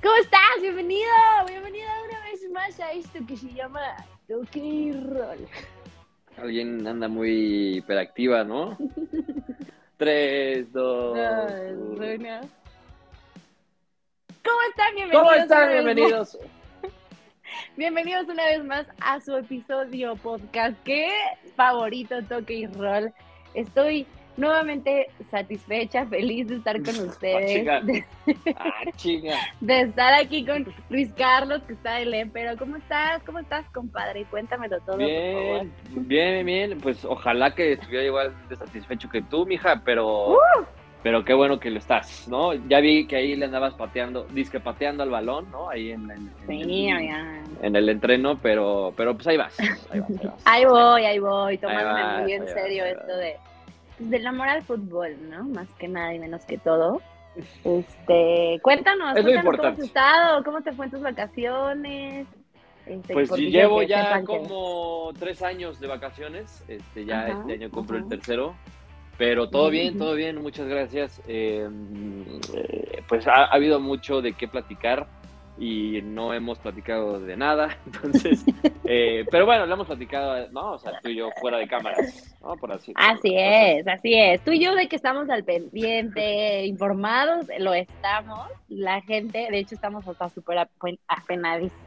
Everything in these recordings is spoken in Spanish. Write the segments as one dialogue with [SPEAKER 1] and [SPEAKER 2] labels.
[SPEAKER 1] ¿Cómo estás? Bienvenido, bienvenido una vez más a esto que se llama Toque y Roll.
[SPEAKER 2] Alguien anda muy hiperactiva, ¿no? Tres, dos, uno.
[SPEAKER 1] uno. ¿Cómo están? Bienvenidos.
[SPEAKER 2] ¿Cómo
[SPEAKER 1] una
[SPEAKER 2] están? Bienvenidos.
[SPEAKER 1] Bienvenidos una vez más a su episodio podcast que favorito Toque y Roll. Estoy nuevamente satisfecha, feliz de estar con ustedes,
[SPEAKER 2] chinga.
[SPEAKER 1] de,
[SPEAKER 2] Ah, chinga.
[SPEAKER 1] de estar aquí con Luis Carlos, que está de LEM. Pero ¿cómo estás? ¿Cómo estás, compadre? Cuéntamelo todo, por favor.
[SPEAKER 2] Bien, bien, bien. Pues ojalá que estuviera igual de satisfecho que tú, mija, pero.
[SPEAKER 1] Uh.
[SPEAKER 2] Pero qué bueno que lo estás, ¿no? Ya vi que ahí le andabas pateando, disque pateando al balón, ¿no? Ahí en, en- en
[SPEAKER 1] Sí,
[SPEAKER 2] el,
[SPEAKER 1] oigan.
[SPEAKER 2] en el entreno, pero, pero pues ahí vas. Ahí vas, ahí vas.
[SPEAKER 1] Ahí voy, ahí voy, tomándome muy bien
[SPEAKER 2] vas,
[SPEAKER 1] serio esto de del amor al fútbol, ¿no? Más que nada y menos que todo. Este, cuéntanos,
[SPEAKER 2] Es
[SPEAKER 1] cuéntanos cómo has estado, cómo te fue en tus vacaciones. Este,
[SPEAKER 2] Pues llevo ya
[SPEAKER 1] que-
[SPEAKER 2] como tres años de vacaciones, este, ya
[SPEAKER 1] Ajá,
[SPEAKER 2] este año compro el tercero, pero todo bien, todo bien, muchas gracias. Eh, eh, pues ha, ha habido mucho de qué platicar y no hemos platicado de nada, entonces, eh, pero bueno, lo hemos platicado, ¿no? O sea, tú y yo fuera de cámaras, ¿no? Por así
[SPEAKER 1] Así es, así es. Tú y yo de que estamos al pendiente, informados, lo estamos. La gente, de hecho, estamos hasta súper apen- apenadísimos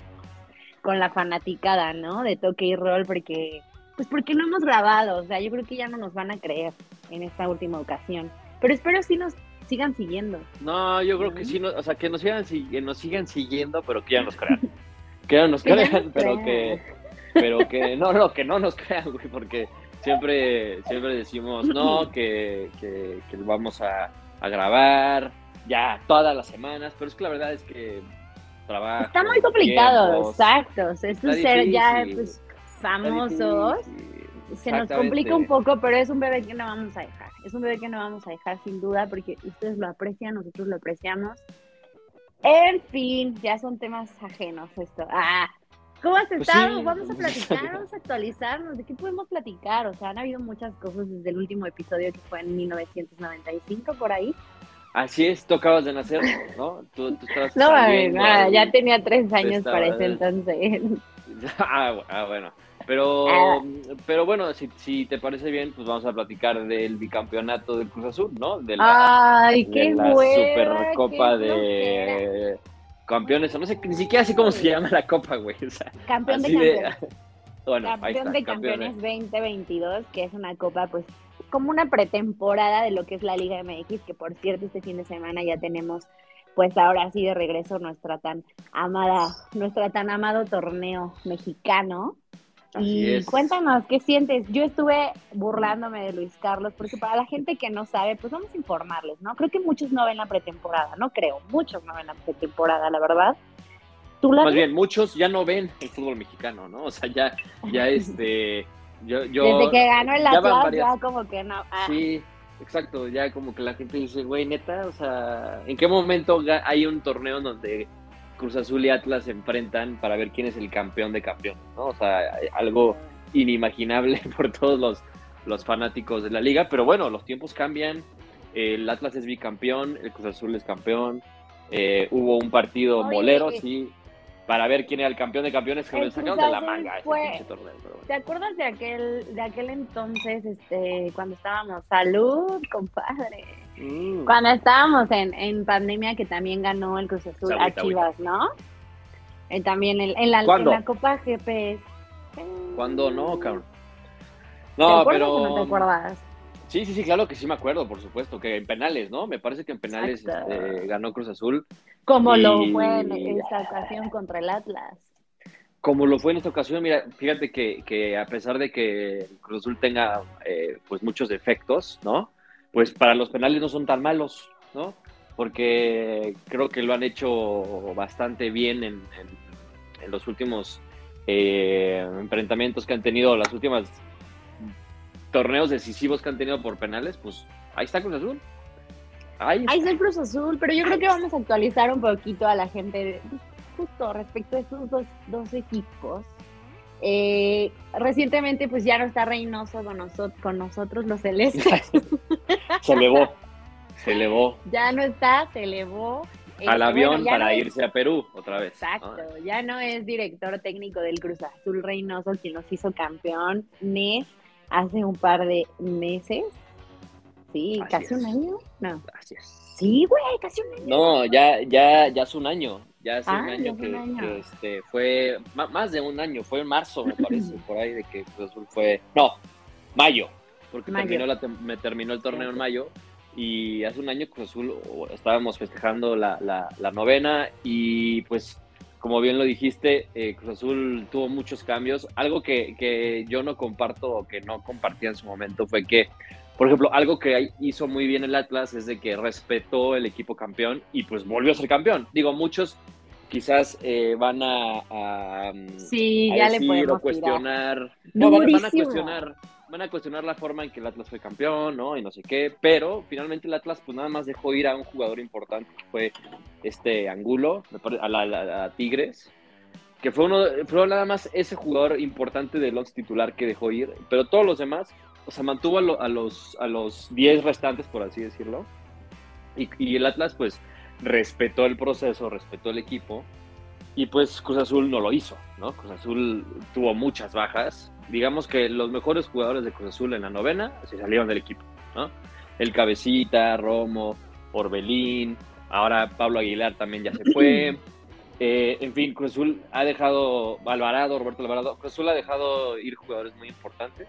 [SPEAKER 1] con la fanaticada, ¿no? De toque y rol, porque, pues porque no hemos grabado. O sea, yo creo que ya no nos van a creer en esta última ocasión. Pero espero sí nos sigan siguiendo.
[SPEAKER 2] No, yo creo que sí, no- o sea, que nos sigan, si- que nos sigan siguiendo, pero que ya nos crean. Que ya nos crean, pero que, pero que, no, no, que no nos crean, güey, porque siempre, siempre decimos, no, que, que, que vamos a, a grabar ya todas las semanas, pero es que la verdad es que trabajo.
[SPEAKER 1] Está muy complicado,
[SPEAKER 2] tiempos,
[SPEAKER 1] exacto. Esto
[SPEAKER 2] Está
[SPEAKER 1] ser ya pues, famosos. Se nos complica un poco, pero es un bebé que no vamos a dejar. Es un bebé que no vamos a dejar sin duda porque ustedes lo aprecian, nosotros lo apreciamos. En fin, ya son temas ajenos esto. Ah, ¿cómo has
[SPEAKER 2] Pues
[SPEAKER 1] estado?
[SPEAKER 2] sí.
[SPEAKER 1] Vamos a platicar, vamos a actualizarnos. ¿De qué podemos platicar? O sea, han habido muchas cosas desde el último episodio que fue en 1995 por ahí.
[SPEAKER 2] Así es, tú acabas de nacer, ¿no? Tú, tú estabas
[SPEAKER 1] No,
[SPEAKER 2] saliendo
[SPEAKER 1] ah,
[SPEAKER 2] ahí.
[SPEAKER 1] ya tenía tres años para ese entonces.
[SPEAKER 2] Ah, ah, bueno. Pero,
[SPEAKER 1] Ah.
[SPEAKER 2] pero bueno, si, si te parece bien, pues vamos a platicar del bicampeonato del Cruz Azul, ¿no? De la,
[SPEAKER 1] Ay,
[SPEAKER 2] de
[SPEAKER 1] qué
[SPEAKER 2] la
[SPEAKER 1] buena,
[SPEAKER 2] Supercopa
[SPEAKER 1] qué
[SPEAKER 2] de Campeones, o no sé, ni siquiera sé cómo se llama la copa, güey. O sea,
[SPEAKER 1] Campeón de
[SPEAKER 2] de-
[SPEAKER 1] campeones.
[SPEAKER 2] Bueno,
[SPEAKER 1] campeón
[SPEAKER 2] está,
[SPEAKER 1] de campeones 2022, que es una copa, pues, como una pretemporada de lo que es la Liga MX, que por cierto, este fin de semana ya tenemos, pues ahora sí de regreso nuestra tan amada, nuestra tan amado torneo mexicano.
[SPEAKER 2] Así
[SPEAKER 1] y
[SPEAKER 2] es.
[SPEAKER 1] cuéntanos, ¿qué sientes? Yo estuve burlándome de Luis Carlos, porque para la gente que no sabe, pues vamos a informarles, ¿no? Creo que muchos no ven la pretemporada, no creo, muchos no ven la pretemporada, la verdad. ¿Tú la
[SPEAKER 2] Más
[SPEAKER 1] ves?
[SPEAKER 2] bien, muchos ya no ven el fútbol mexicano, ¿no? O sea, ya, ya este, yo, yo
[SPEAKER 1] Desde que ganó el Atlas,
[SPEAKER 2] varias-
[SPEAKER 1] ya como que no. ah.
[SPEAKER 2] Sí, exacto, ya como que la gente dice, güey, neta, o sea, ¿en qué momento hay un torneo donde Cruz Azul y Atlas se enfrentan para ver quién es el campeón de campeones, ¿no? O sea, algo inimaginable por todos los, los fanáticos de la liga, pero bueno, los tiempos cambian, el Atlas es bicampeón, el Cruz Azul es campeón, eh, hubo un partido
[SPEAKER 1] Oye,
[SPEAKER 2] molero, sí, para ver quién era el campeón de campeones, que lo sacaron de la manga ese
[SPEAKER 1] fue-
[SPEAKER 2] pinche torneo, pero bueno.
[SPEAKER 1] ¿Te acuerdas de aquel, de aquel entonces, este, cuando estábamos, salud, compadre?
[SPEAKER 2] Mm.
[SPEAKER 1] Cuando estábamos en, en pandemia que también ganó el Cruz Azul
[SPEAKER 2] Agüita,
[SPEAKER 1] a
[SPEAKER 2] agüita.
[SPEAKER 1] Chivas, ¿no? Eh, también en, en la, en
[SPEAKER 2] ¿Cuándo?
[SPEAKER 1] la Copa GPS.
[SPEAKER 2] ¿Cuándo no, cabrón?
[SPEAKER 1] ¿Te
[SPEAKER 2] No, pero.
[SPEAKER 1] o no te acuerdas?
[SPEAKER 2] Sí, sí, sí, claro que sí me acuerdo, por supuesto, que en penales, ¿no? Me parece que en penales este, ganó Cruz Azul,
[SPEAKER 1] Como lo fue en esta ocasión contra el Atlas.
[SPEAKER 2] como lo fue en esta ocasión. Mira, fíjate que, que a pesar de que Cruz Azul tenga eh, pues muchos defectos, ¿no? Pues para los penales no son tan malos, ¿no? Porque creo que lo han hecho bastante bien en, en- en los últimos eh, enfrentamientos que han tenido, las últimas torneos decisivos que han tenido por penales, pues ahí está Cruz Azul. Ahí
[SPEAKER 1] Ahí está el Cruz Azul, pero yo creo que vamos a actualizar un poquito a la gente justo respecto a estos dos, dos equipos. Eh, recientemente, pues ya no está Reynoso con, nosotros, con nosotros los celestes.
[SPEAKER 2] se elevó, se elevó.
[SPEAKER 1] ya no está, se elevó.
[SPEAKER 2] al avión para irse a Perú otra vez.
[SPEAKER 1] Exacto, ya no es director técnico del Cruz Azul Reynoso quien nos hizo campeón, Nes, hace un par de meses. Sí, casi un año. No.
[SPEAKER 2] Así es.
[SPEAKER 1] Sí, güey, casi un año.
[SPEAKER 2] No, ya, ya, ya hace un año. Ya hace un ah, año, que, este, fue más de un año, fue en marzo, me parece, por ahí de que Cruz Azul fue. No, mayo, porque Terminó la, me terminó el torneo en mayo y hace un año Cruz Azul estábamos festejando la, la, novena y pues como bien lo dijiste, eh, Cruz Azul tuvo muchos cambios. Algo que, que, yo no comparto o que no compartía en su momento fue que, por ejemplo, algo que hizo muy bien el Atlas es de que respetó el equipo campeón y pues volvió a ser campeón. Digo, muchos quizás eh, van a, a,
[SPEAKER 1] sí, ya le
[SPEAKER 2] o cuestionar. No, van, van, a cuestionar van a cuestionar la forma en que el Atlas fue campeón, ¿no? Y no sé qué, pero finalmente el Atlas pues nada más dejó ir a un jugador importante, que fue este Angulo, a, la, Tigres, que fue uno, fue nada más ese jugador importante del once titular que dejó ir, pero todos los demás, o sea, mantuvo a, los a los 10 restantes, por así decirlo, y, y el Atlas pues respetó el proceso, respetó el equipo, y pues Cruz Azul no lo hizo, ¿no? Cruz Azul tuvo muchas bajas. Digamos que los mejores jugadores de Cruz Azul en la novena se salieron del equipo, ¿no? El Cabecita, Romo, Orbelín, ahora Pablo Aguilar también ya se fue. Eh, en fin, Cruz Azul ha dejado, Alvarado, Roberto Alvarado, Cruz Azul ha dejado ir jugadores muy importantes.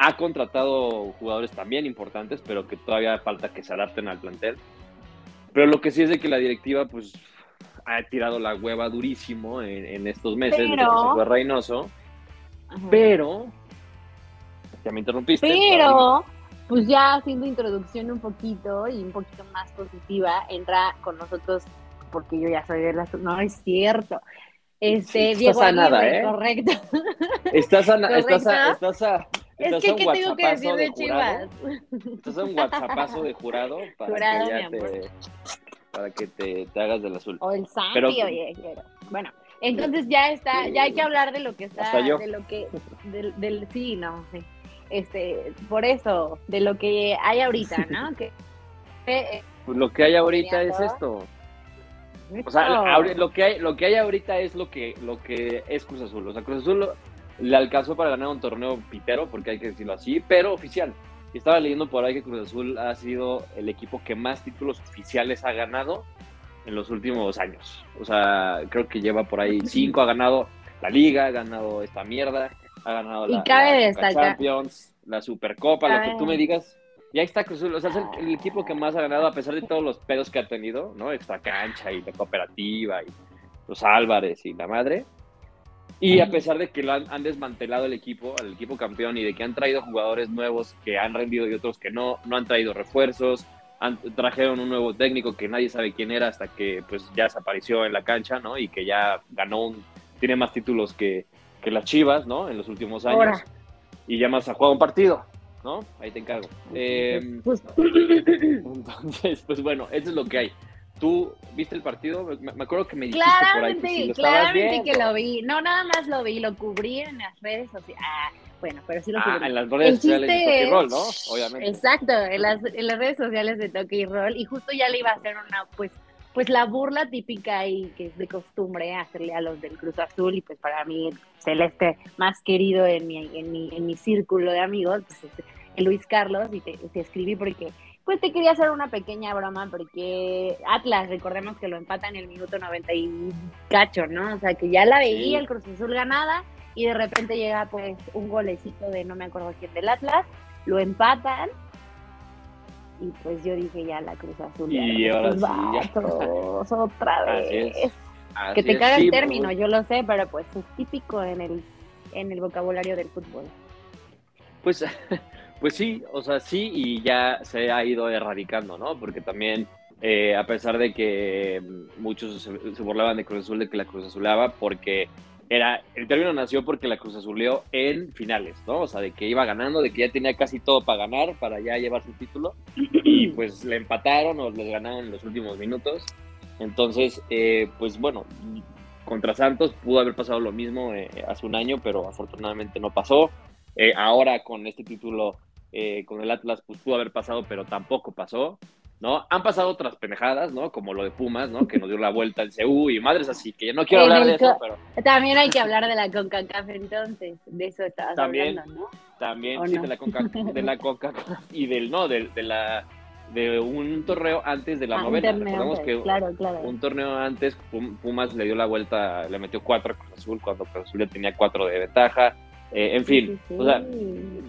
[SPEAKER 2] Ha contratado jugadores también importantes, pero que todavía falta que se adapten al plantel. Pero lo que sí es de que la directiva, pues ha tirado la hueva durísimo en, estos meses pero, desde que se fue Reynoso. Pero, ya me interrumpiste.
[SPEAKER 1] Pero, pues ya haciendo introducción un poquito y un poquito más positiva, entra con nosotros, porque yo ya soy de las... No, es cierto. Este, Diego
[SPEAKER 2] a nada, ¿eh?
[SPEAKER 1] correcto.
[SPEAKER 2] Estás a, estás a, estás a,
[SPEAKER 1] es que, ¿qué tengo que decir de, Chivas?
[SPEAKER 2] Estás a un whatsappazo de jurado para que ya te para que te, hagas del azul.
[SPEAKER 1] O el sangre, oye, bueno, entonces ya está, ya hay que hablar de lo que está, de lo que, del, sí, no, sí. Este, por eso, de lo que hay ahorita, ¿no? que,
[SPEAKER 2] eh, pues lo que hay ahorita es esto. O sea, lo que hay, lo que hay ahorita es lo que, lo que es Cruz Azul. O sea, Cruz Azul le alcanzó para ganar un torneo pitero, porque hay que decirlo así, pero oficial. Estaba leyendo por ahí que Cruz Azul ha sido el equipo que más títulos oficiales ha ganado en los últimos años. O sea, creo que lleva por ahí cinco, ha ganado la Liga, ha ganado esta mierda, ha ganado la, Champions, la Supercopa, lo que tú me digas. Y ahí está Cruz Azul, o sea, es el, equipo que más ha ganado a pesar de todos los pedos que ha tenido, ¿no? Extra cancha y la cooperativa y los Álvarez y la madre. Y a pesar de que lo han, desmantelado el equipo, al equipo campeón, y de que han traído jugadores nuevos que han rendido y otros que no, no han traído refuerzos, trajeron un nuevo técnico que nadie sabe quién era hasta que pues ya desapareció en la cancha, ¿no? Y que ya ganó un, tiene más títulos que, que las Chivas, ¿no? En los últimos años. Y ya más ha jugado un partido, ¿no? Ahí te encargo. Eh, entonces, pues bueno, eso es lo que hay. ¿Tú viste el partido? Me, acuerdo que me dijiste por ahí que
[SPEAKER 1] Claramente que lo vi. No, nada más lo vi, lo cubrí en las redes sociales. Ah, bueno, pero sí lo
[SPEAKER 2] ah, en las redes sociales de Toque Roll, ¿no? Obviamente.
[SPEAKER 1] Exacto, en las, en las redes sociales de Toque y Roll. Y justo ya le iba a hacer una, pues, pues la burla típica y que es de costumbre hacerle a los del Cruz Azul. Y pues para mí, celeste más querido en mi, en mi, en mi círculo de amigos, pues es Luis Carlos. Y te, te escribí porque pues te quería hacer una pequeña broma porque Atlas, recordemos que lo empata en el minuto 90 y cacho, ¿no? O sea, que ya la veía el Cruz Azul ganada y de repente llega pues un golecito de no me acuerdo quién del Atlas, lo empatan y pues yo dije ya la Cruz Azul.
[SPEAKER 2] Y ahora sí,
[SPEAKER 1] otra vez. que te caga el término, yo lo sé, pero pues es típico en el, en el vocabulario del fútbol.
[SPEAKER 2] Pues Pues sí, o sea, sí, y ya se ha ido erradicando, ¿no? Porque también, eh, a pesar de que muchos se, burlaban de Cruz Azul, de que la Cruz Azulaba, porque era, el término nació porque la Cruz Azuleó en finales, ¿no? O sea, de que iba ganando, de que ya tenía casi todo para ganar, para ya llevar su título, y pues le empataron o les ganaron en los últimos minutos. Entonces, eh, pues bueno, contra Santos pudo haber pasado lo mismo eh, hace un año, pero afortunadamente no pasó. ahora con este título eh, con el Atlas pues pudo haber pasado, pero tampoco pasó. ¿no? Han pasado otras pendejadas, ¿no? Como lo de Pumas, ¿no? Que nos dio la vuelta el CU y madres así, que yo no quiero hablar de eso, pero...
[SPEAKER 1] También hay que hablar de la CONCACAF entonces, de eso estabas
[SPEAKER 2] también,
[SPEAKER 1] hablando, ¿no?
[SPEAKER 2] También, sí, de la CONCACAF, de la CONCACAF y del, no, de, de la de un torneo antes de la
[SPEAKER 1] Ah, antes,
[SPEAKER 2] que
[SPEAKER 1] claro, claro.
[SPEAKER 2] un torneo antes Pum- Pumas le dio la vuelta, le metió cuatro a Cruz Azul cuando Cruz Azul ya tenía cuatro de ventaja. Eh, en fin,
[SPEAKER 1] Sí, sí,
[SPEAKER 2] o sea,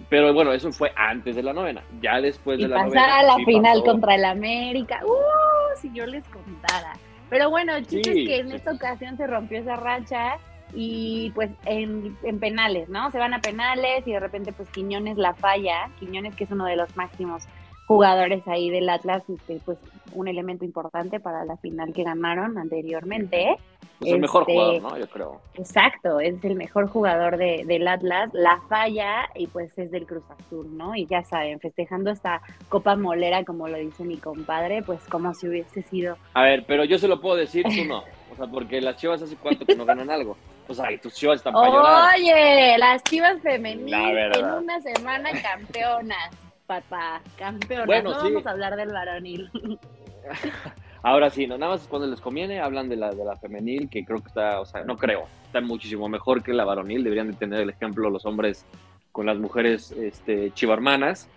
[SPEAKER 2] pero bueno, eso fue antes de la novena. Ya después
[SPEAKER 1] y
[SPEAKER 2] de la
[SPEAKER 1] pasar
[SPEAKER 2] novena.
[SPEAKER 1] a la final
[SPEAKER 2] pasó.
[SPEAKER 1] contra el América. ¡Uh! Si yo les contara. Pero bueno, el chiste es que en esta ocasión se rompió esa racha y pues en, en penales, ¿no? Se van a penales y de repente pues Quiñones la falla. Quiñones que es uno de los máximos jugadores ahí del Atlas, este, pues un elemento importante para la final que ganaron anteriormente.
[SPEAKER 2] Pues el mejor
[SPEAKER 1] este,
[SPEAKER 2] jugador, ¿no? Yo creo.
[SPEAKER 1] Exacto, es el mejor jugador de, del Atlas, la falla y pues es del Cruz Azul, ¿no? Y ya saben, festejando esta copa molera, como lo dice mi compadre, pues como si hubiese sido...
[SPEAKER 2] A ver, pero yo se lo puedo decir, tú no. O sea, porque las chivas hace cuánto que no ganan algo. O sea, y tus chivas están para llorar.
[SPEAKER 1] Oye, las chivas femeniles
[SPEAKER 2] La
[SPEAKER 1] en una semana campeonas, papá, campeonas.
[SPEAKER 2] Bueno,
[SPEAKER 1] no
[SPEAKER 2] sí.
[SPEAKER 1] vamos a hablar del varonil.
[SPEAKER 2] Ahora sí, no, nada más cuando les conviene hablan de la, de la femenil, que creo que está, o sea, no creo, está muchísimo mejor que la varonil. Deberían de tener el ejemplo los hombres con las mujeres este, chivarmanas.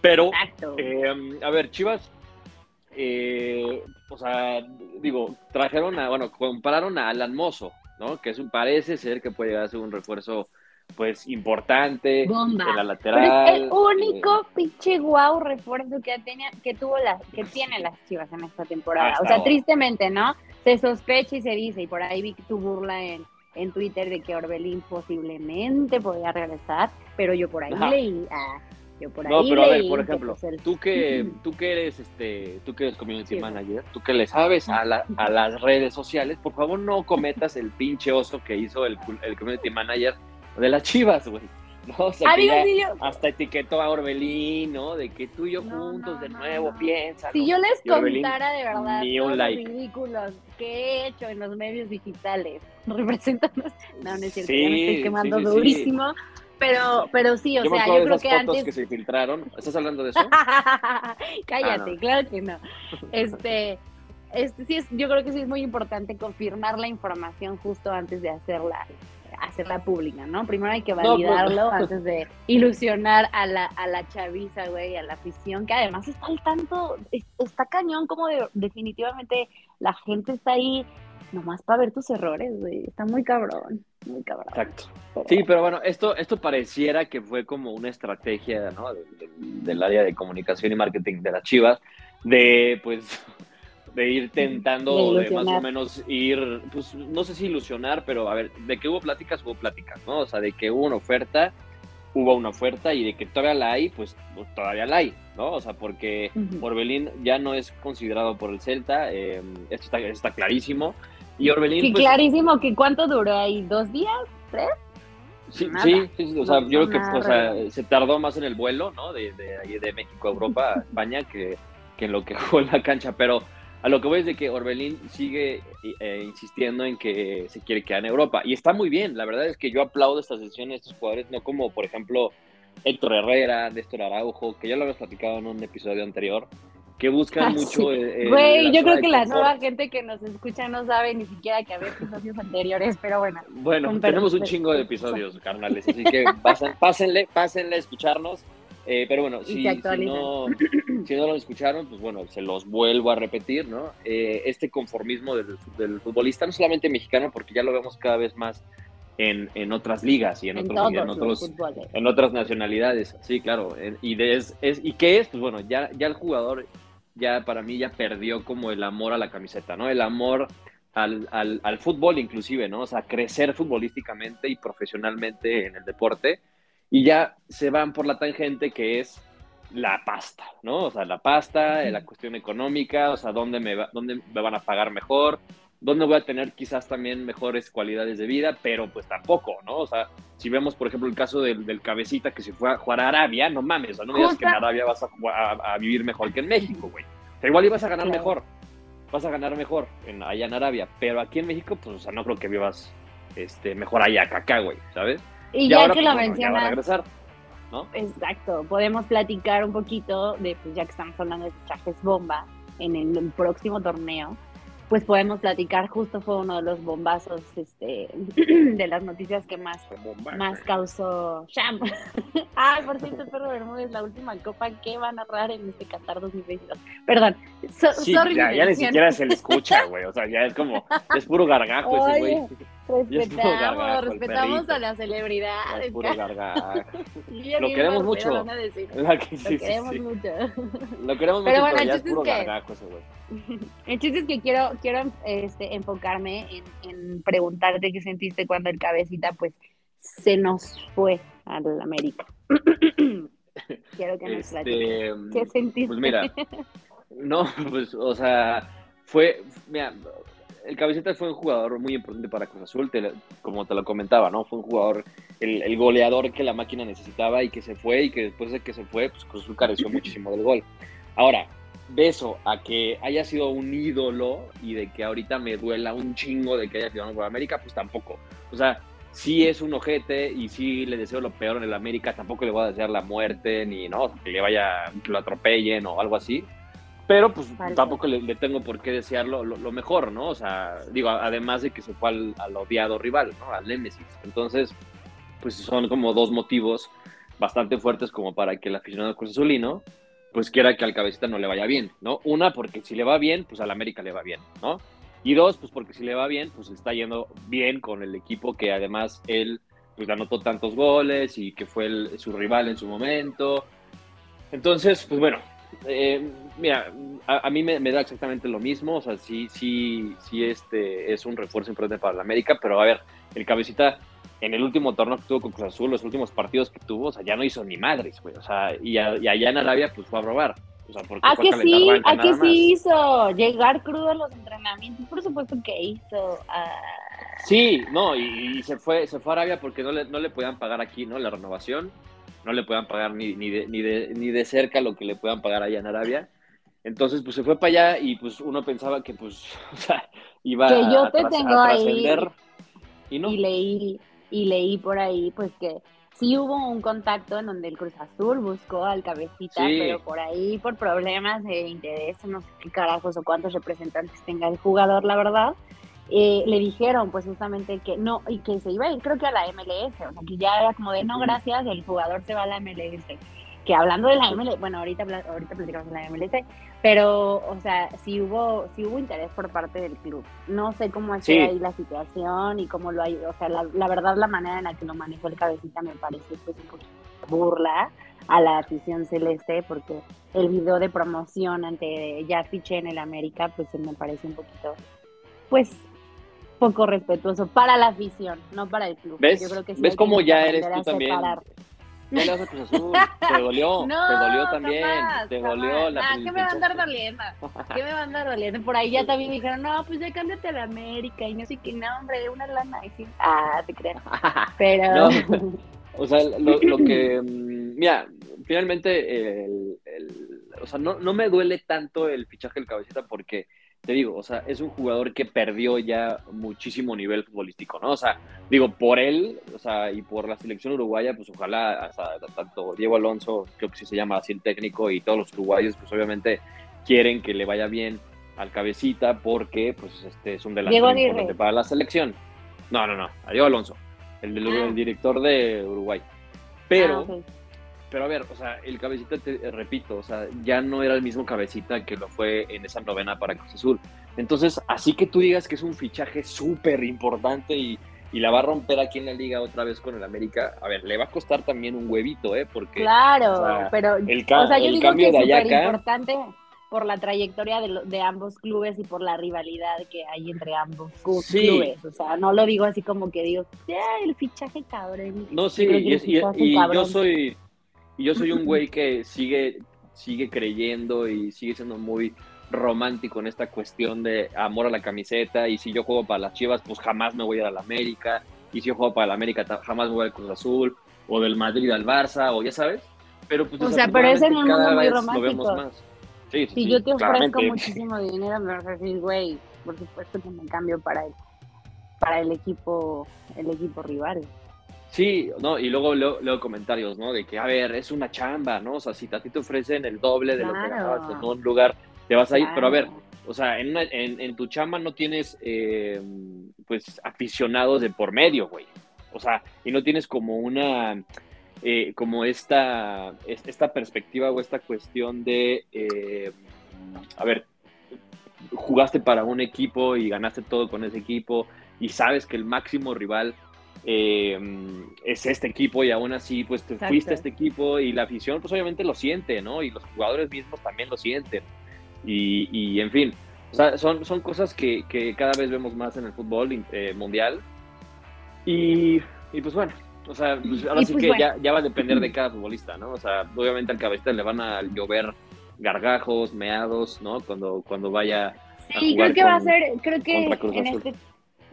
[SPEAKER 2] Pero, eh, a ver, Chivas, eh, o sea, digo, trajeron a, bueno, compararon a Alan Mozo, ¿no? Que es un, parece ser que puede llegar a ser un refuerzo, pues, importante
[SPEAKER 1] Bomba.
[SPEAKER 2] en la
[SPEAKER 1] Pero
[SPEAKER 2] lateral.
[SPEAKER 1] es el único
[SPEAKER 2] eh,
[SPEAKER 1] pinche guau refuerzo que tenía, que tuvo las, que tiene las chivas en esta temporada. O sea,
[SPEAKER 2] ahora.
[SPEAKER 1] tristemente, ¿no? Se sospecha y se dice, y por ahí vi tu burla en, en Twitter de que Orbelín posiblemente podía regresar, pero yo por ahí
[SPEAKER 2] Ajá.
[SPEAKER 1] leí, ah, yo por
[SPEAKER 2] No,
[SPEAKER 1] ahí
[SPEAKER 2] pero a ver, por
[SPEAKER 1] que,
[SPEAKER 2] ejemplo,
[SPEAKER 1] pues, el-
[SPEAKER 2] tú que, tú que eres este, tú que eres community
[SPEAKER 1] Sí,
[SPEAKER 2] manager, tú que le sabes a, la- a las redes sociales, por favor no cometas el pinche oso que hizo el, el community manager de las Chivas, güey. No, o sea, que
[SPEAKER 1] Amigos,
[SPEAKER 2] ya
[SPEAKER 1] si yo,
[SPEAKER 2] hasta etiquetó a Orbelín, ¿no? De que tú y yo
[SPEAKER 1] No,
[SPEAKER 2] juntos
[SPEAKER 1] no,
[SPEAKER 2] de nuevo, piensa.
[SPEAKER 1] si yo les contara de verdad
[SPEAKER 2] ni
[SPEAKER 1] los ridículos que he hecho en los medios digitales representando, no, no es cierto,
[SPEAKER 2] Sí,
[SPEAKER 1] ya me estoy quemando
[SPEAKER 2] sí, sí.
[SPEAKER 1] durísimo, pero, pero sí, o
[SPEAKER 2] yo
[SPEAKER 1] sea, yo
[SPEAKER 2] de
[SPEAKER 1] creo
[SPEAKER 2] esas
[SPEAKER 1] que
[SPEAKER 2] fotos
[SPEAKER 1] antes
[SPEAKER 2] que se filtraron. ¿Estás hablando de eso?
[SPEAKER 1] Cállate,
[SPEAKER 2] Ah,
[SPEAKER 1] claro que no. Este, este sí es, yo creo que sí es muy importante confirmar la información justo antes de hacerla, hacerla pública, ¿no? Primero hay que
[SPEAKER 2] pues-
[SPEAKER 1] validarlo antes de ilusionar a la, a la chaviza, güey, a la afición, que además está al tanto, es- está cañón, como de- definitivamente la gente está ahí nomás para ver tus errores, güey. Está muy cabrón, muy cabrón.
[SPEAKER 2] Exacto.
[SPEAKER 1] Pero-
[SPEAKER 2] Sí, pero bueno, esto, esto pareciera que fue como una estrategia ¿no? de- de- del área de comunicación y marketing de las Chivas, de pues de ir tentando
[SPEAKER 1] De
[SPEAKER 2] de, más o menos ir, pues no sé si ilusionar, pero a ver, de que hubo pláticas, hubo pláticas, ¿no? O sea, de que hubo una oferta, hubo una oferta y de que todavía la hay, pues, pues, todavía la hay, ¿no? O sea, porque. Orbelín ya no es considerado por el Celta, eh, esto está, está clarísimo. Y Orbelín,
[SPEAKER 1] Sí,
[SPEAKER 2] pues,
[SPEAKER 1] clarísimo que cuánto duró ahí, dos días, tres.
[SPEAKER 2] Sí, sí, sí, o sea,
[SPEAKER 1] No,
[SPEAKER 2] yo creo que o sea, se tardó más en el vuelo, ¿no? De, de, de México a Europa, a España, que, que en lo que jugó en la cancha. Pero a lo que voy es de que Orbelín sigue eh, insistiendo en que se quiere quedar en Europa. Y está muy bien, la verdad es que yo aplaudo estas decisiones de estos jugadores, no como, por ejemplo, Héctor Herrera, Néstor Araujo, que ya lo habías platicado en un episodio anterior, que buscan
[SPEAKER 1] Ah,
[SPEAKER 2] mucho...
[SPEAKER 1] sí.
[SPEAKER 2] eh,
[SPEAKER 1] Güey, yo creo que la nueva gente que nos escucha no sabe ni siquiera que había episodios anteriores, pero bueno.
[SPEAKER 2] Bueno, tenemos un chingo de episodios, carnales, así que pasen, pásenle, pásenle a escucharnos. Eh, pero bueno, si, no, si no lo escucharon, pues bueno, se los vuelvo a repetir, ¿no? Eh, este conformismo del, del futbolista, no solamente mexicano, porque ya lo vemos cada vez más en, en otras ligas y en,
[SPEAKER 1] En,
[SPEAKER 2] otros, y en otros otras nacionalidades, sí, claro. Y, de, es, es- ¿Y qué es? Pues bueno, ya, ya el jugador, ya para mí, ya perdió como el amor a la camiseta, ¿no? El amor al, al, al fútbol inclusive, ¿no? O sea, crecer futbolísticamente y profesionalmente en el deporte. Y ya se van por la tangente que es la pasta, ¿no? O sea, la pasta, la cuestión económica, o sea, dónde me, va- dónde me van a pagar mejor, dónde voy a tener quizás también mejores cualidades de vida, pero pues tampoco, ¿no? O sea, si vemos, por ejemplo, el caso del, del cabecita que se fue a jugar a Arabia, no mames, o sea, no me digas que en Arabia vas a, a- a vivir mejor que en México, güey. O sea, igual ibas a ganar
[SPEAKER 1] Claro.
[SPEAKER 2] mejor, vas a ganar mejor en, allá en Arabia, pero aquí en México, pues, o sea, no creo que vivas este, mejor allá que acá, güey, ¿sabes?
[SPEAKER 1] Y ya
[SPEAKER 2] ahora,
[SPEAKER 1] que
[SPEAKER 2] pues,
[SPEAKER 1] lo
[SPEAKER 2] va a
[SPEAKER 1] mencionas,
[SPEAKER 2] regresar, ¿no?
[SPEAKER 1] exacto, podemos platicar un poquito de, pues ya que estamos hablando de fichajes bomba, en el próximo torneo, pues podemos platicar. Justo fue uno de los bombazos este, de las noticias que más, más causó Champ. Ay, por cierto, Perro Bermúdez, la última copa que va a narrar en este Qatar 2022. Perdón,
[SPEAKER 2] sí, ya, ya ni siquiera se le escucha, güey. O sea, ya es como, es puro gargajo ese güey.
[SPEAKER 1] Respetamos, respetamos a las celebridades.
[SPEAKER 2] Es puro gargajo. lo queremos mucho. Lo,
[SPEAKER 1] queremos mucho.
[SPEAKER 2] Lo queremos mucho, pero, bueno, ya es puro gargajo ese güey.
[SPEAKER 1] El chiste es que quiero, quiero este, enfocarme en, en, preguntarte qué sentiste cuando el cabecita pues se nos fue a la América. quiero que nos este, ¿Qué sentiste?
[SPEAKER 2] Pues mira, no, pues, o sea, fue, mira, el cabecita fue un jugador muy importante para Cruz Azul, como te lo comentaba, ¿no? Fue un jugador, el, el, goleador que la máquina necesitaba y que se fue y que después de que se fue, pues Cruz Azul careció muchísimo del gol. Ahora, de eso a que haya sido un ídolo y de que ahorita me duela un chingo de que haya sido por América, pues tampoco. O sea, sí es un ojete y sí le deseo lo peor en el América, tampoco le voy a desear la muerte ni no, que le vaya, que lo atropellen o algo así. Pero pues tampoco le, tengo por qué desearlo lo, mejor, ¿no? O sea, digo, además de que se fue al, al odiado rival, ¿no? Al Nemesis. Entonces, pues son como dos motivos bastante fuertes como para que el aficionado Cruz Azulino pues quiera que al cabecita no le vaya bien, ¿no? Una, porque si le va bien, pues al América le va bien, ¿no? Y dos, pues porque si le va bien, pues está yendo bien con el equipo que además él pues anotó tantos goles y que fue su rival en su momento. Entonces, pues bueno, eh, mira, a, mí me, da exactamente lo mismo, o sea, sí, sí, sí, este es un refuerzo importante para el América, pero a ver, el cabecita en el último torneo que tuvo con Cruz Azul, los últimos partidos que tuvo, o sea, ya no hizo ni madres, güey. O sea, y, allá en Arabia, pues fue a robar. O sea, porque
[SPEAKER 1] ¿A que sí? ¿A que sí hizo? Llegar crudo a los entrenamientos, por supuesto que hizo. Ah.
[SPEAKER 2] Sí, no, y, se fue se fue a Arabia porque no le, no le podían pagar aquí, ¿no? La renovación. No le podían pagar ni, ni, de, ni, de, ni de cerca lo que le puedan pagar allá en Arabia. Entonces, pues se fue para allá y pues uno pensaba que, pues, o sea, iba
[SPEAKER 1] que yo te tengo ahí y, no. y leí y leí por ahí pues que sí hubo un contacto en donde el Cruz Azul buscó al cabecita, pero por ahí por problemas de interés, no sé qué carajos o cuántos representantes tenga el jugador, la verdad, eh, le dijeron pues justamente que no, y que se iba a ir creo que a la MLS, o sea que ya era como de no gracias, el jugador se va a la MLS que hablando de la MLS, bueno, ahorita, ahorita platicamos de la MLS, pero, o sea, sí hubo, sí hubo interés por parte del club. No sé cómo es ahí la situación y cómo lo hay, o sea, la, verdad la manera en la que lo manejó el cabecita me parece pues un poquito burla a la afición celeste, porque el video de promoción ante ya fiché en el América, pues me parece un poquito, pues, poco respetuoso para la afición, no para el club.
[SPEAKER 2] ¿Ves? Yo creo que ¿Ves cómo ya eres tú también? No le vas a Cruz Azul, te dolió, te dolió también, te dolió la
[SPEAKER 1] ah, ¿qué me va a andar doliendo? ¿Qué me va a andar doliendo? Por ahí ya también me dijeron, no, pues ya cámbiate a la América y no sé qué, no, hombre, una lana. Y sí, ah, te creo. Pero...
[SPEAKER 2] o sea, lo, lo, que, mm, mira, finalmente, el, el, o sea, no, no me duele tanto el fichaje del cabecita porque te digo, o sea, es un jugador que perdió ya muchísimo nivel futbolístico, ¿no? O sea, digo, por él, o sea, y por la selección uruguaya, pues ojalá, hasta, tanto Diego Alonso, creo que sí se llama así el técnico, y todos los uruguayos, pues obviamente quieren que le vaya bien al cabecita porque, pues, este es un delantero importante para la selección. No, no, no, a Diego Alonso, el, ah. director de Uruguay. Pero... Ah, pero a ver, o sea, el cabecita, te repito, o sea, ya no era el mismo cabecita que lo fue en esa novena para Cruz Azul. Entonces, así que tú digas que es un fichaje súper importante y, y, la va a romper aquí en la liga otra vez con el América, a ver, le va a costar también un huevito, ¿eh? Porque.
[SPEAKER 1] Claro, pero. El, o sea, yo digo que es súper importante por la trayectoria de, de, ambos clubes y por la rivalidad que hay entre ambos clubes. O sea, no lo digo así como que digo, ya, el fichaje cabrón.
[SPEAKER 2] No, sí, y, y yo soy y yo soy un güey que sigue, sigue creyendo y sigue siendo muy romántico en esta cuestión de amor a la camiseta. Y si yo juego para las Chivas, pues jamás me voy a ir a la América. Y si yo juego para la América, jamás me voy al Cruz Azul. O del Madrid al Barça, o ya sabes. Pero pues
[SPEAKER 1] o sea, pero es en un mundo muy romántico. si yo te ofrezco muchísimo dinero, me vas a decir, güey, por supuesto que me cambio para el, para el equipo, el equipo rival.
[SPEAKER 2] Sí, no, y luego leo, comentarios, ¿no? De que, a ver, es una chamba, ¿no? O sea, si a ti te ofrecen el doble de lo que ganabas en un lugar te vas a ir, pero a ver, o sea, en, en, tu chama no tienes, eh, pues, aficionados de por medio, güey. O sea, y no tienes como una, eh, como esta, esta perspectiva o esta cuestión de, eh, a ver, jugaste para un equipo y ganaste todo con ese equipo y sabes que el máximo rival es este equipo y aún así pues te fuiste a este equipo y la afición pues obviamente lo siente, ¿no? Y los jugadores mismos también lo sienten. Y, en fin, son, son cosas que, cada vez vemos más en el fútbol eh, mundial. Y, pues bueno, o sea, pues ahora sí pues que ya, va a depender de cada futbolista, ¿no? O sea, obviamente al cabecita le van a llover gargajos, meados, ¿no? Cuando, cuando vaya.
[SPEAKER 1] Sí, creo que va a ser, creo que en este,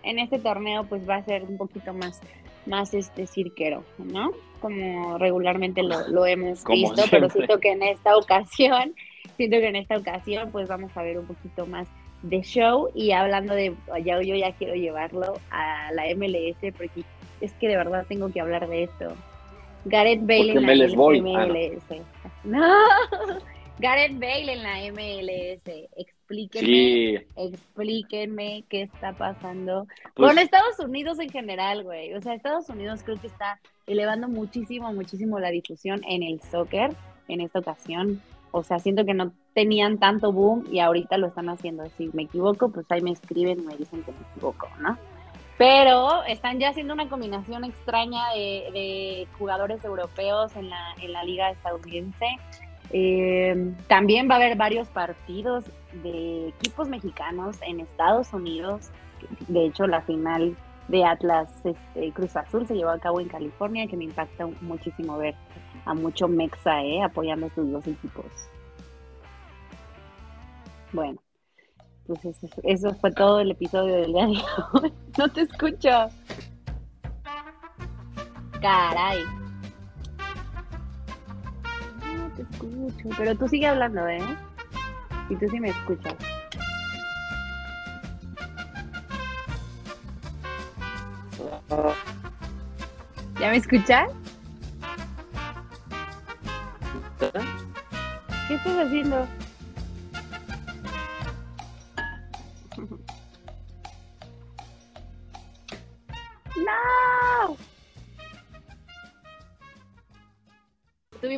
[SPEAKER 1] en este torneo pues va a ser un poquito más, más este cirquero, ¿no? Como regularmente lo, lo hemos visto, pero siento que en esta ocasión siento que en esta ocasión pues vamos a ver un poquito más de show y hablando de, ya, yo ya quiero llevarlo a la MLS porque es que de verdad tengo que hablar de esto. Gareth Bale en la MLS. Ah, no. Gareth Bale en la MLS. Explíquenme, explíquenme qué está pasando pues con Estados Unidos en general, güey. O sea, Estados Unidos creo que está elevando muchísimo, muchísimo la difusión en el soccer en esta ocasión. O sea, siento que no tenían tanto boom y ahorita lo están haciendo. Si me equivoco, pues ahí me escriben y me dicen que me equivoco, ¿no? Pero están ya haciendo una combinación extraña de, jugadores europeos en la, en la liga estadounidense. Eh, también va a haber varios partidos de equipos mexicanos en Estados Unidos. De hecho, la final de Atlas este, Cruz Azul se llevó a cabo en California, que me impacta muchísimo ver a mucho Mexa, ¿eh? apoyando a estos dos equipos. Bueno, pues eso, fue todo el episodio del día de hoy. No te escucho. Caray. No te escucho. Pero tú sigue hablando, ¿eh? Y tú sí me escuchas. ¿Ya me escuchas? ¿Qué estás haciendo?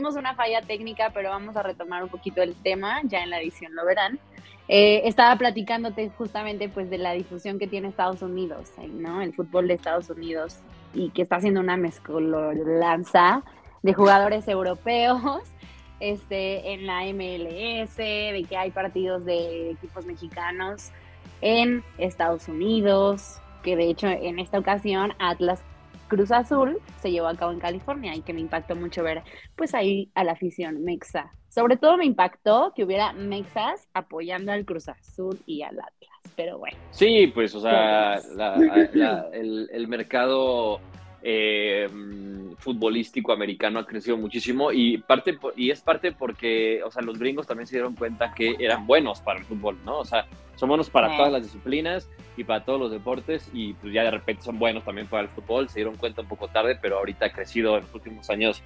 [SPEAKER 1] Tuvimos una falla técnica, pero vamos a retomar un poquito el tema, ya en la edición lo verán. Eh, estaba platicándote justamente pues de la difusión que tiene Estados Unidos, ¿no? El fútbol de Estados Unidos y que está haciendo una mezcolanza de jugadores europeos este, en la MLS, de que hay partidos de equipos mexicanos en Estados Unidos, que de hecho en esta ocasión Atlas Cruz Azul se llevó a cabo en California y que me impactó mucho ver pues ahí a la afición mexa. Sobre todo me impactó que hubiera mexas apoyando al Cruz Azul y al Atlas, pero bueno.
[SPEAKER 2] Sí, pues o sea, el, el mercado eh, futbolístico americano ha crecido muchísimo y parte y es parte porque, o sea, los gringos también se dieron cuenta que eran buenos para el fútbol, ¿no? O sea, son buenos para todas las disciplinas y para todos los deportes y pues ya de repente son buenos también para el fútbol. Se dieron cuenta un poco tarde, pero ahorita ha crecido en los últimos años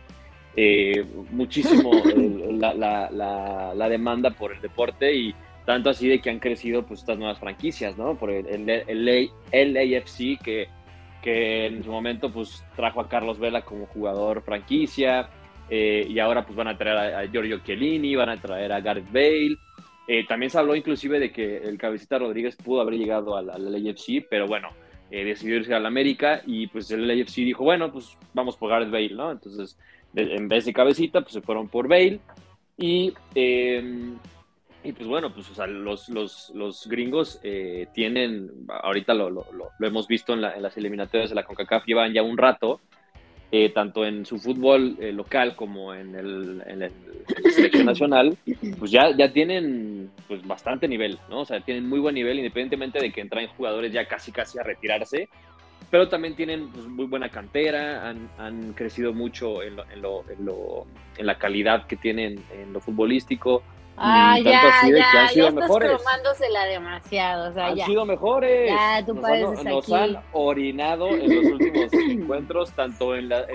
[SPEAKER 2] eh, muchísimo la, la, la, demanda por el deporte y tanto así de que han crecido pues estas nuevas franquicias, ¿no? Por el, el, el, el AFC que que en su momento pues trajo a Carlos Vela como jugador franquicia eh, y ahora pues van a traer a, Giorgio Chiellini, van a traer a Gareth Bale. Eh, también se habló inclusive de que el cabecita Rodríguez pudo haber llegado al, al LAFC, pero bueno, eh, decidió irse al América y pues el LAFC dijo, bueno, pues vamos por Gareth Bale, ¿no? Entonces, en vez de cabecita, pues se fueron por Bale y y pues bueno, pues o sea, los, los, los gringos eh, tienen, ahorita lo, lo, lo, hemos visto en, las eliminatorias de la CONCACAF, llevan ya un rato, eh, tanto en su fútbol eh, local como en el, en el, selección nacional, pues ya, ya tienen pues bastante nivel, ¿no? O sea, tienen muy buen nivel, independientemente de que entran jugadores ya casi casi a retirarse, pero también tienen pues, muy buena cantera, han, han crecido mucho en, en, lo, en, lo, en la calidad que tienen en lo futbolístico,
[SPEAKER 1] Ah, ya, ya, han sido ya mejores. cromándosela demasiado, o sea,
[SPEAKER 2] han
[SPEAKER 1] ya.
[SPEAKER 2] sido mejores. Ya, tú nos, han, nos han orinado en los últimos encuentros, tanto en, la,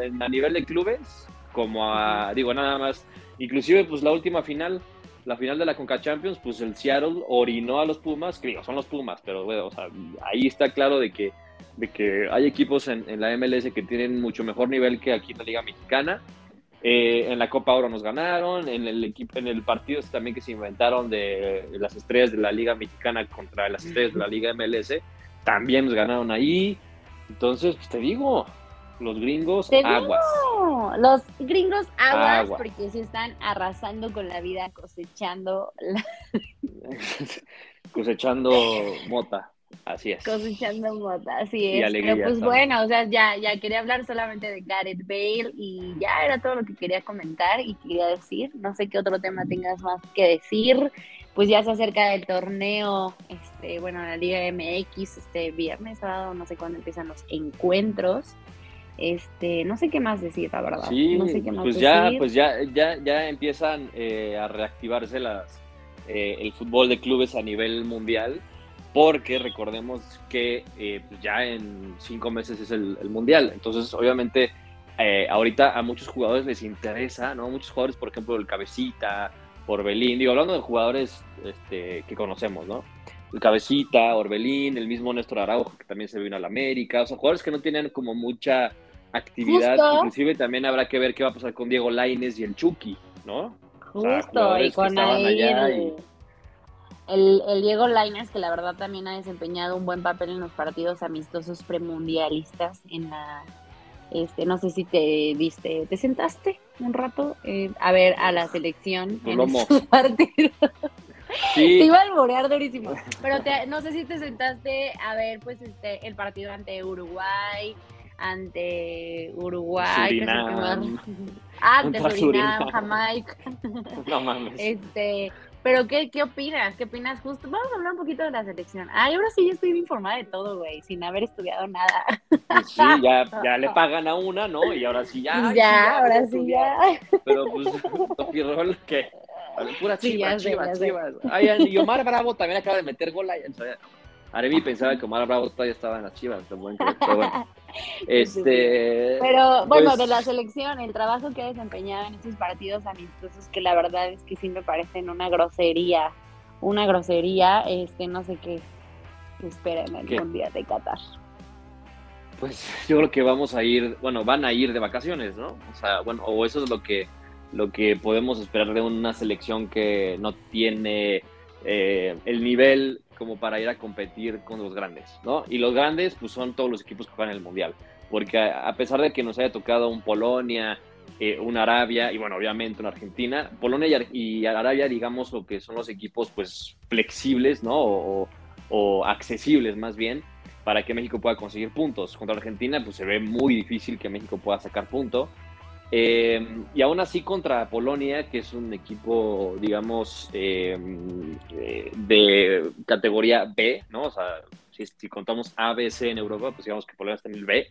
[SPEAKER 2] en, a nivel de clubes como a, digo, nada más, inclusive pues la última final la final de la Conca Champions, pues el Seattle orinó a los Pumas, que digo, son los Pumas, pero bueno, o sea, ahí está claro de que, de que hay equipos en, en, la MLS que tienen mucho mejor nivel que aquí en la Liga Mexicana. Eh, en la Copa Oro nos ganaron, en el, equipo, en el partido también que se inventaron de las estrellas de la Liga Mexicana contra las estrellas de la Liga MLS, también nos ganaron ahí. Entonces, pues te digo, los gringos aguas.
[SPEAKER 1] Los gringos aguas porque se están arrasando con la vida cosechando
[SPEAKER 2] cosechando mota. Así es.
[SPEAKER 1] Cosechando mota, así es. Pero pues bueno, o sea, ya, ya quería hablar solamente de Gareth Bale y ya era todo lo que quería comentar y quería decir. No sé qué otro tema tengas más que decir. Pues ya se acerca el torneo, este, bueno, la Liga MX, este viernes, sábado, no sé cuándo empiezan los encuentros. Este, no sé qué más decir, la verdad.
[SPEAKER 2] Sí,
[SPEAKER 1] no sé qué más
[SPEAKER 2] pues ya, pues ya, ya, ya empiezan eh, a reactivarse las, eh, el fútbol de clubes a nivel mundial, porque recordemos que eh, pues ya en cinco meses es el, mundial. Entonces, obviamente, ahorita a muchos jugadores les interesa, ¿no? Muchos jugadores, por ejemplo, el Cabecita, Orbelín, digo, hablando de jugadores este, que conocemos, ¿no? El Cabecita, Orbelín, el mismo Néstor Araujo, que también se vino a la América, o sea, jugadores que no tienen como mucha actividad. Inclusive también habrá que ver qué va a pasar con Diego Laines y el Chucky, ¿no?
[SPEAKER 1] Justo, y con ahí el, el, Diego Laines, que la verdad también ha desempeñado un buen papel en los partidos amistosos premundialistas en la este, no sé si te viste, te sentaste un rato eh, a ver a la selección en su partido. Sí. Te iba a alborear durísimo. Pero no sé si te sentaste a ver pues este el partido ante Uruguay, ante Uruguay,
[SPEAKER 2] Surinam.
[SPEAKER 1] Ante Surinam, Jamaica. No mames. Este, pero ¿qué, ¿qué opinas? ¿Qué opinas justo? Vamos a hablar un poquito de la selección. Ay, ahora sí ya estoy informada de todo, güey, sin haber estudiado nada.
[SPEAKER 2] Pues sí, ya, ya le pagan a una, ¿no? Y ahora sí ya.
[SPEAKER 1] ya, ahora sí ya.
[SPEAKER 2] Pero pues, Topirrol, ¿qué? Pura chivas, sí, chivas, chivas. Ay, y Omar Bravo también acaba de meter gol ahí. Arevi pensaba que Omar Bravo todavía estaba en las chivas, pero bueno. Este,
[SPEAKER 1] pero bueno, pues de la selección, el trabajo que ha desempeñado en estos partidos amistosos, que la verdad es que sí me parecen una grosería, una grosería, este, no sé qué espera en el Mundial de Qatar.
[SPEAKER 2] Pues yo creo que vamos a ir, bueno, van a ir de vacaciones, ¿no? O sea, bueno, o eso es lo que, lo que podemos esperar de una selección que no tiene eh, el nivel como para ir a competir con los grandes, ¿no? Y los grandes, pues son todos los equipos que juegan el Mundial, porque a pesar de que nos haya tocado un Polonia, eh, Arabia y bueno, obviamente una Argentina, Polonia y, Arabia, digamos, lo que son los equipos pues flexibles, ¿no? O, o, accesibles más bien, para que México pueda conseguir puntos. Contra Argentina, pues se ve muy difícil que México pueda sacar puntos. Eh, y aún así contra Polonia, que es un equipo, digamos, eh, eh, de categoría B, ¿no? O sea, si, contamos A, B, C en Europa, pues digamos que Polonia está en el B.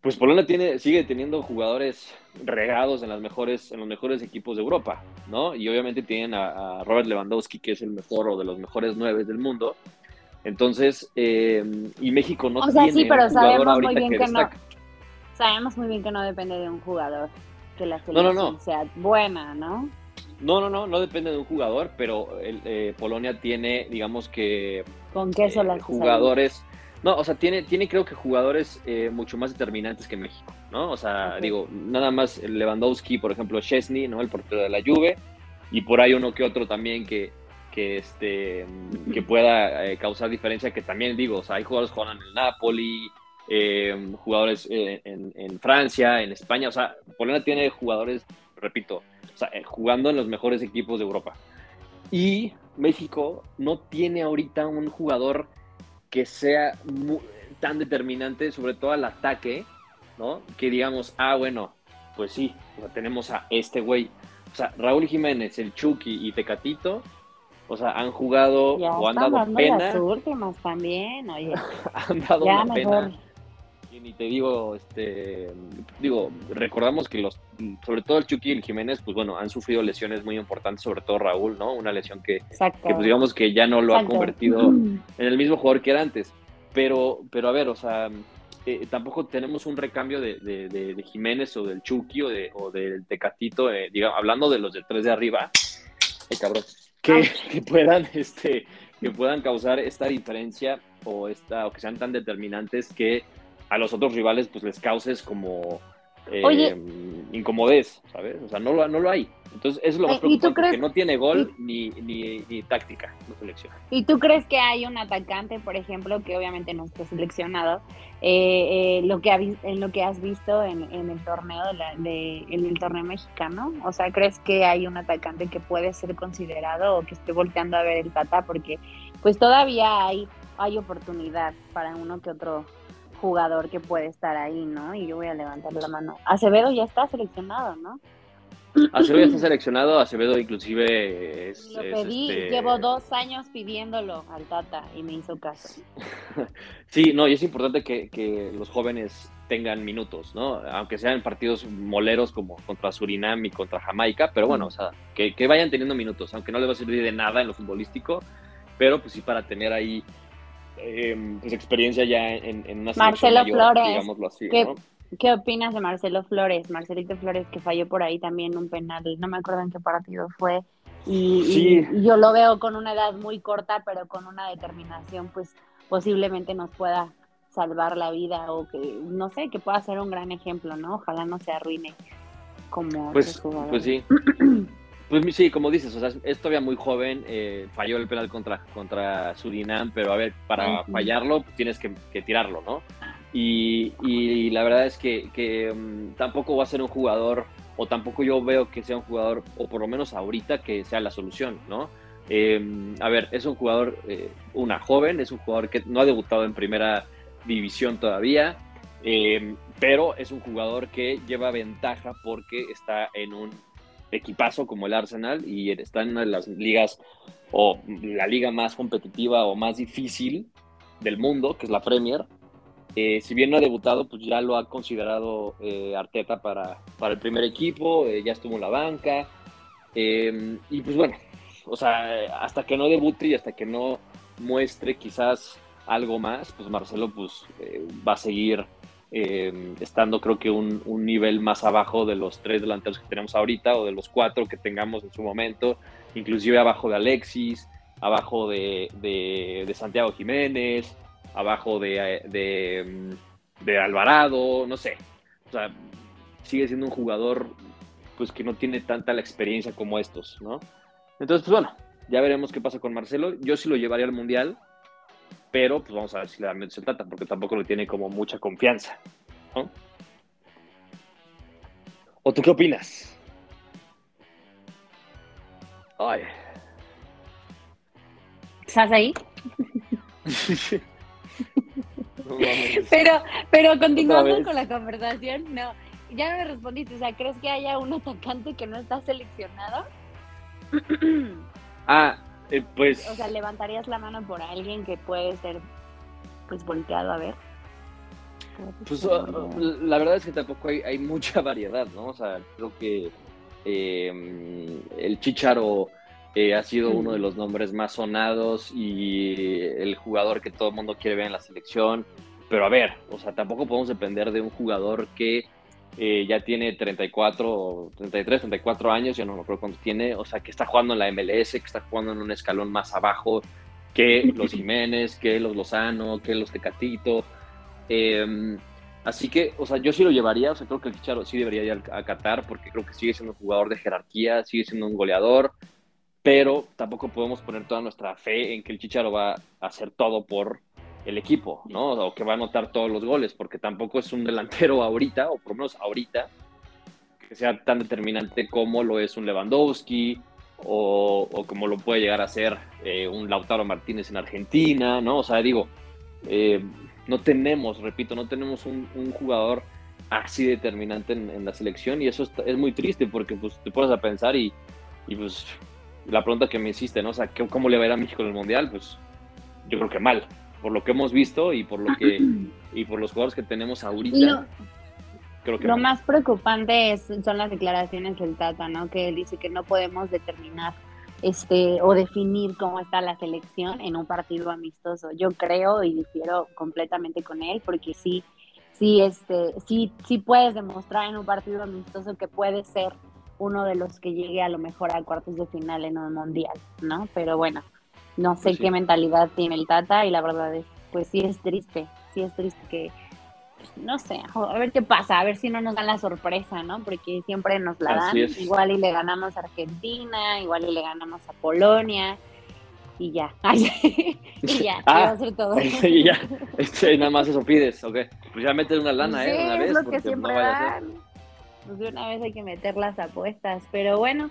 [SPEAKER 2] Pues Polonia tiene, sigue teniendo jugadores regados en, las mejores, en los mejores equipos de Europa, ¿no? Y obviamente tienen a, Robert Lewandowski, que es el mejor o de los mejores nueve del mundo. Entonces, y México no
[SPEAKER 1] o sea, sí, pero sabemos muy bien que, no sabemos muy bien que no depende de un jugador, que la selección sea buena, ¿no?
[SPEAKER 2] No, no, no, no depende de un jugador, pero el, eh, Polonia tiene, digamos que...
[SPEAKER 1] ¿Con qué son
[SPEAKER 2] eh, jugadores? No, o sea, tiene, tiene creo que jugadores eh, mucho más determinantes que México, ¿no? O sea, digo, nada más Lewandowski, por ejemplo, Chesney, ¿no? El portero de la Juve, y por ahí uno que otro también que, que, este, que pueda causar diferencia, que también digo, o sea, hay jugadores que juegan en el Napoli, eh, jugadores eh, en, Francia, en España. O sea, Polonia tiene jugadores, repito, eh, jugando en los mejores equipos de Europa. Y México no tiene ahorita un jugador que sea tan determinante, sobre todo al ataque, ¿no? Que digamos, ah, bueno, pues sí, tenemos a este güey. O sea, Raúl Jiménez, el Chucky y Tecatito, o sea, han jugado o han dado pena.
[SPEAKER 1] Las últimas también, oye.
[SPEAKER 2] han dado una pena y te digo, este, digo, recordamos que los, sobre todo el Chucky y el Jiménez, pues bueno, han sufrido lesiones muy importantes, sobre todo Raúl, ¿no? Una lesión que, pues digamos que ya no lo ha convertido en el mismo jugador que era antes. Pero, pero a ver, o sea, eh, tampoco tenemos un recambio de, de, Jiménez o del Chucky o, de, o del Tecatito, eh, digamos, hablando de los de tres de arriba. cabrón, que, que, puedan, este, que puedan causar esta diferencia o, esta, o que sean tan determinantes que a los otros rivales pues les causes como eh, incomodez, ¿sabes? O sea, no lo, no lo hay. Entonces, eso es lo más preocupante, que no tiene gol ni, ni, ni, táctica la selección.
[SPEAKER 1] ¿Y tú crees que hay un atacante, por ejemplo, que obviamente no está seleccionado, eh, eh, lo que en lo que has visto en, en el torneo de, en el torneo mexicano? O sea, ¿crees que hay un atacante que puede ser considerado o que esté volteando a ver el Tata? Porque pues todavía hay, hay oportunidad para uno que otro jugador que puede estar ahí, ¿no? Y yo voy a levantar la mano. Acevedo ya está seleccionado, ¿no?
[SPEAKER 2] Acevedo ya está seleccionado, Acevedo inclusive es...
[SPEAKER 1] Lo pedí, este llevo dos años pidiéndolo al Tata y me hizo caso.
[SPEAKER 2] sí, no, y es importante que, los jóvenes tengan minutos, ¿no? Aunque sean partidos moleros como contra Surinam y contra Jamaica, pero bueno, o sea, que, que vayan teniendo minutos, aunque no les va a servir de nada en lo futbolístico, pero pues sí para tener ahí eh, pues experiencia ya en, en una
[SPEAKER 1] Marcelo mayor, Flores, digámoslo así, ¿qué, ¿qué opinas de Marcelo Flores? Marcelito Flores que falló por ahí también un penal, no me acuerdo en qué partido fue, y, yo lo veo con una edad muy corta, pero con una determinación, pues posiblemente nos pueda salvar la vida o que, no sé, que pueda ser un gran ejemplo, ¿no? Ojalá no se arruine como...
[SPEAKER 2] Pues, pues sí. Pues sí, como dices, o sea, es todavía muy joven, eh, falló el penal contra, contra Surinam, pero a ver, para fallarlo pues tienes que, tirarlo, ¿no? Y, y, la verdad es que, que mm, tampoco va a ser un jugador, o tampoco yo veo que sea un jugador, o por lo menos ahorita, que sea la solución, ¿no? Em, a ver, es un jugador, eh, una joven, es un jugador que no ha debutado en primera división todavía, em, pero es un jugador que lleva ventaja porque está en un equipazo como el Arsenal y está en una de las ligas o la liga más competitiva o más difícil del mundo, que es la Premier. Eh, si bien no ha debutado, pues ya lo ha considerado eh, Arteta para, para, el primer equipo, eh, ya estuvo en la banca. Em, y pues bueno, o sea, hasta que no debute y hasta que no muestre quizás algo más, pues Marcelo pues va a seguir Em, estando creo que un, nivel más abajo de los tres delanteros que tenemos ahorita o de los cuatro que tengamos en su momento, inclusive abajo de Alexis, abajo de, Santiago Jiménez, abajo de, de, Alvarado, no sé. O sea, sigue siendo un jugador pues que no tiene tanta la experiencia como estos, ¿no? Entonces, pues bueno, ya veremos qué pasa con Marcelo. Yo sí lo llevaría al Mundial, pero pues vamos a ver si le da se trata, porque tampoco le tiene como mucha confianza. ¿no? ¿O tú qué opinas?
[SPEAKER 1] Ay. ¿Estás ahí? pero, pero continuando con la conversación, no, ya no me respondiste, o sea, ¿crees que haya un atacante que no está seleccionado?
[SPEAKER 2] ah, eh, pues...
[SPEAKER 1] O sea, ¿levantarías la mano por alguien que puede ser, pues, volteado a ver?
[SPEAKER 2] Pues ah, la verdad es que tampoco hay, mucha variedad, ¿no? O sea, creo que em, el Chicharo eh, ha sido uno de los nombres más sonados y el jugador que todo el mundo quiere ver en la selección. Pero a ver, o sea, tampoco podemos depender de un jugador que eh, ya tiene 34, 33, 34 años, yo no me acuerdo cuánto tiene, o sea, que está jugando en la MLS, que está jugando en un escalón más abajo que los Jiménez, que los Lozano, que los Tecatito. Em, así que, o sea, yo sí lo llevaría, o sea, creo que el Chicharo sí debería ir a Qatar porque creo que sigue siendo un jugador de jerarquía, sigue siendo un goleador, pero tampoco podemos poner toda nuestra fe en que el Chicharo va a hacer todo por el equipo, ¿no? O que va a anotar todos los goles, porque tampoco es un delantero ahorita, o por lo menos ahorita, que sea tan determinante como lo es un Lewandowski, o, como lo puede llegar a ser eh, un Lautaro Martínez en Argentina, ¿no? O sea, digo, eh, no tenemos, repito, no tenemos un, jugador así determinante en, la selección y eso es, muy triste porque pues te pones a pensar y, y, pues la pregunta que me hiciste, ¿no? O sea, ¿cómo le va a ir a México en el Mundial? Pues yo creo que mal, por lo que hemos visto y por lo que y por los jugadores que tenemos ahorita. Lo,
[SPEAKER 1] creo que lo más preocupante es, son las declaraciones del Tata, ¿no? Que él dice que no podemos determinar este o definir cómo está la selección en un partido amistoso. Yo creo y difiero completamente con él porque sí sí este sí sí puedes demostrar en un partido amistoso que puedes ser uno de los que llegue a lo mejor a cuartos de final en un mundial, ¿no? Pero bueno, no sé
[SPEAKER 2] Pues sí.
[SPEAKER 1] qué mentalidad tiene el Tata y la verdad es, pues sí es triste, sí es triste que, pues, no sé, a ver qué pasa, a ver si no nos dan la sorpresa, ¿no? Porque siempre nos la dan, igual y le ganamos a Argentina, igual y le ganamos a Polonia y ya, Ay, y ya,
[SPEAKER 2] Ah.
[SPEAKER 1] y va a ser todo.
[SPEAKER 2] y ya, este, nada más eso pides, ok. Pues ya metes una lana,
[SPEAKER 1] Sí,
[SPEAKER 2] ¿eh? Una vez,
[SPEAKER 1] es lo que
[SPEAKER 2] porque
[SPEAKER 1] siempre
[SPEAKER 2] no vaya a ser.
[SPEAKER 1] dan. Pues de una vez hay que meter las apuestas. Pero bueno,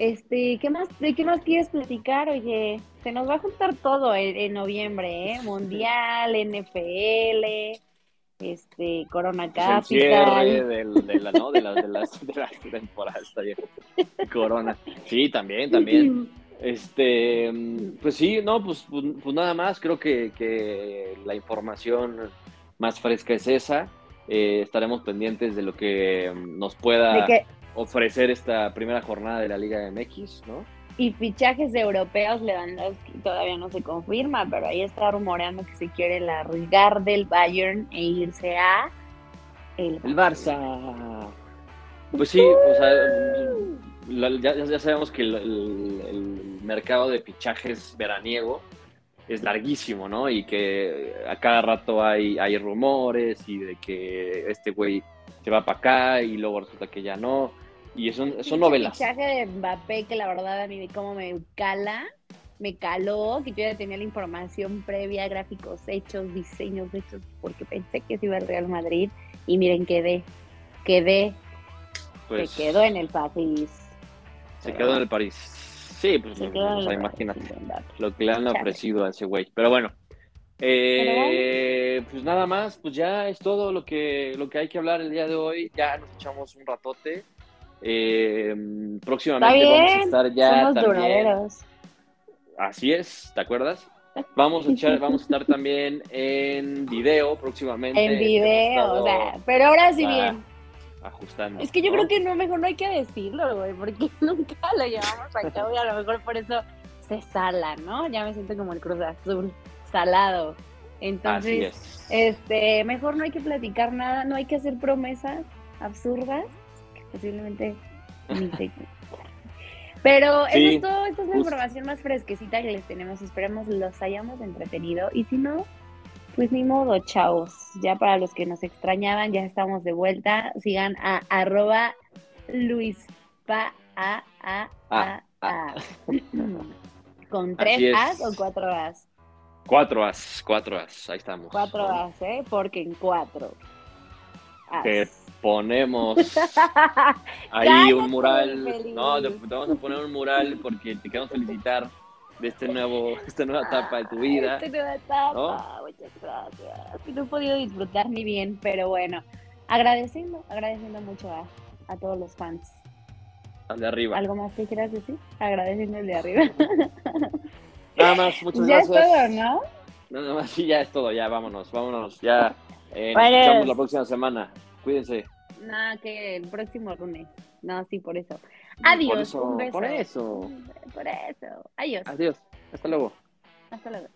[SPEAKER 1] este, ¿qué más, ¿de qué más quieres platicar? Oye, se nos va a juntar todo en, en noviembre, ¿eh? Mundial, NFL, este, Corona
[SPEAKER 2] Pues el cierre
[SPEAKER 1] Capital.
[SPEAKER 2] del, de, la, ¿no? de, las, de, las, de las temporadas, está bien. Corona. Sí, también, también. Este, pues sí, no, pues, pues, pues nada más, creo que, que la información más fresca es esa. Eh, estaremos pendientes de lo que nos pueda
[SPEAKER 1] De que,
[SPEAKER 2] ofrecer esta primera jornada de la Liga MX, ¿no?
[SPEAKER 1] y fichajes europeos, Lewandowski todavía no se confirma, pero ahí está rumoreando que se quiere largar del Bayern e irse a el
[SPEAKER 2] El Barça. Pues sí, o sea, la- ya, ya sabemos que el, el- el mercado de fichajes veraniego es larguísimo, ¿no? Y que a cada rato hay, hay rumores y de que este güey se va para acá y luego resulta que ya no. Y son, son novelas.
[SPEAKER 1] fichaje de Mbappé que la verdad a mí como me cala, me caló, que yo ya tenía la información previa, gráficos hechos, diseños hechos, porque pensé que se iba al Real Madrid y miren, quedé, quedé,
[SPEAKER 2] Pues,
[SPEAKER 1] se quedó en el París.
[SPEAKER 2] se quedó en el París. Sí, pues
[SPEAKER 1] Se
[SPEAKER 2] o
[SPEAKER 1] quedó en
[SPEAKER 2] sea, imagínate lo que le han ofrecido a ese güey. Pero bueno, eh, pues nada más, pues ya es todo lo que, lo que hay que hablar el día de hoy. Ya nos echamos un ratote. Eh, próximamente vamos a estar ya
[SPEAKER 1] somos
[SPEAKER 2] también.
[SPEAKER 1] duraderos.
[SPEAKER 2] Así es, ¿te acuerdas? Vamos a echar, vamos a estar también en video próximamente.
[SPEAKER 1] En video, o sea, pero ahora sí
[SPEAKER 2] ah,
[SPEAKER 1] bien.
[SPEAKER 2] Ajustando.
[SPEAKER 1] Es que yo
[SPEAKER 2] ¿no?
[SPEAKER 1] creo que no, mejor no hay que decirlo, güey, porque nunca lo llevamos a cabo y a lo mejor por eso se sala, ¿no? Ya me siento como el Cruz Azul, salado.
[SPEAKER 2] Así
[SPEAKER 1] Entonces,
[SPEAKER 2] es.
[SPEAKER 1] este, mejor no hay que platicar nada, no hay que hacer promesas absurdas que posiblemente ni Pero
[SPEAKER 2] Sí,
[SPEAKER 1] eso es todo, esta es la información más fresquecita que les tenemos. Esperemos los hayamos entretenido. Y si no, pues ni modo, chavos. Ya para los que nos extrañaban, ya estamos de vuelta. Sigan a arroba luispa a a a a. Con
[SPEAKER 2] Ah, Así
[SPEAKER 1] tres
[SPEAKER 2] es.
[SPEAKER 1] As o cuatro As.
[SPEAKER 2] Cuatro as, cuatro as, ahí estamos.
[SPEAKER 1] Cuatro. As, ¿eh? Porque en cuatro. As.
[SPEAKER 2] Que ponemos ahí un mural. No, te, te vamos a poner un mural porque te queremos felicitar de este nuevo, esta nueva etapa de tu vida.
[SPEAKER 1] Esta nueva etapa,
[SPEAKER 2] ¿no?
[SPEAKER 1] muchas gracias. No he podido disfrutar ni bien, pero bueno, agradeciendo, agradeciendo mucho a, a todos los fans.
[SPEAKER 2] Al de arriba.
[SPEAKER 1] ¿Algo más que quieras decir? Agradeciendo el de arriba.
[SPEAKER 2] Nada más, muchas
[SPEAKER 1] ya es
[SPEAKER 2] gracias.
[SPEAKER 1] todo, ¿no?
[SPEAKER 2] Nada más, sí, ya es todo, ya vámonos, vámonos, ya. Eh, nos
[SPEAKER 1] Pues-
[SPEAKER 2] escuchamos la próxima semana. Cuídense.
[SPEAKER 1] Nada, que el próximo lunes. No, sí, por eso. Adiós,
[SPEAKER 2] Por eso,
[SPEAKER 1] un beso.
[SPEAKER 2] por eso.
[SPEAKER 1] Por eso. Adiós.
[SPEAKER 2] Adiós. Hasta luego.
[SPEAKER 1] Hasta luego.